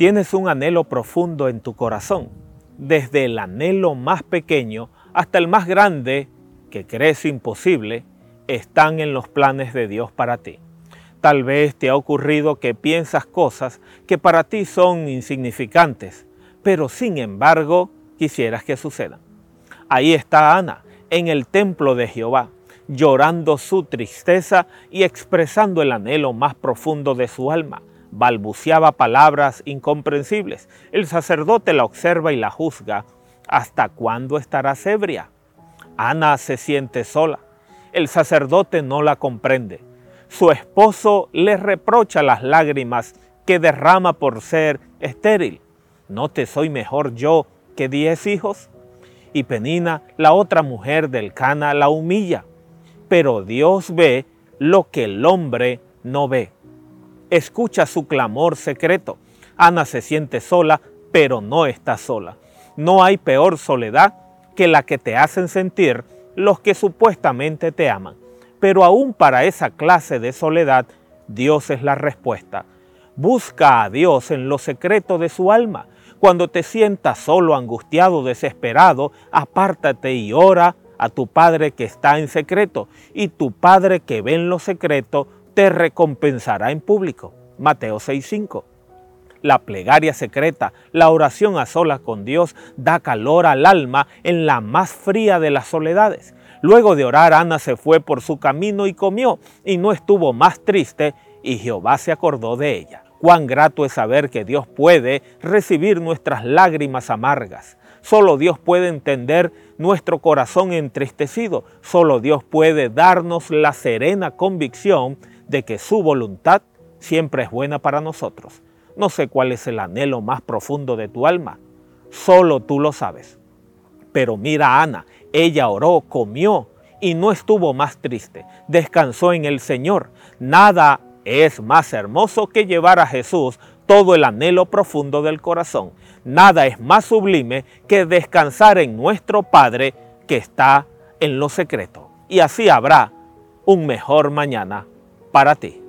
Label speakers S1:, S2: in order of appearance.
S1: Tienes un anhelo profundo en tu corazón, desde el anhelo más pequeño hasta el más grande, que crees imposible, están en los planes de Dios para ti. Tal vez te ha ocurrido que piensas cosas que para ti son insignificantes, pero sin embargo quisieras que sucedan. Ahí está Ana, en el templo de Jehová, llorando su tristeza y expresando el anhelo más profundo de su alma. Balbuceaba palabras incomprensibles. El sacerdote la observa y la juzga. ¿Hasta cuándo estarás ebria? Ana se siente sola. El sacerdote no la comprende. Su esposo le reprocha las lágrimas que derrama por ser estéril. ¿No te soy mejor yo que diez hijos? Y Penina, la otra mujer del Cana, la humilla pero Dios ve lo que el hombre no ve. Escucha su clamor secreto. Ana se siente sola, pero no está sola. No hay peor soledad que la que te hacen sentir los que supuestamente te aman. Pero aún para esa clase de soledad, Dios es la respuesta. Busca a Dios en lo secreto de su alma. Cuando te sientas solo, angustiado, desesperado, apártate y ora a tu Padre que está en secreto, y tu Padre que ve en lo secreto te recompensará en público. Mateo 6:5. La plegaria secreta, la oración a solas con Dios, da calor al alma en la más fría de las soledades. Luego de orar, Ana se fue por su camino y comió, y no estuvo más triste, y Jehová se acordó de ella. Cuán grato es saber que Dios puede recibir nuestras lágrimas amargas. Solo Dios puede entender nuestro corazón entristecido. Solo Dios puede darnos la serena convicción de que su voluntad siempre es buena para nosotros. No sé cuál es el anhelo más profundo de tu alma. Solo tú lo sabes. Pero mira a Ana, ella oró, comió y no estuvo más triste. Descansó en el Señor. Nada es más hermoso que llevar a Jesús todo el anhelo profundo del corazón. Nada es más sublime que descansar en nuestro Padre que está en lo secreto. Y así habrá un mejor mañana para ti.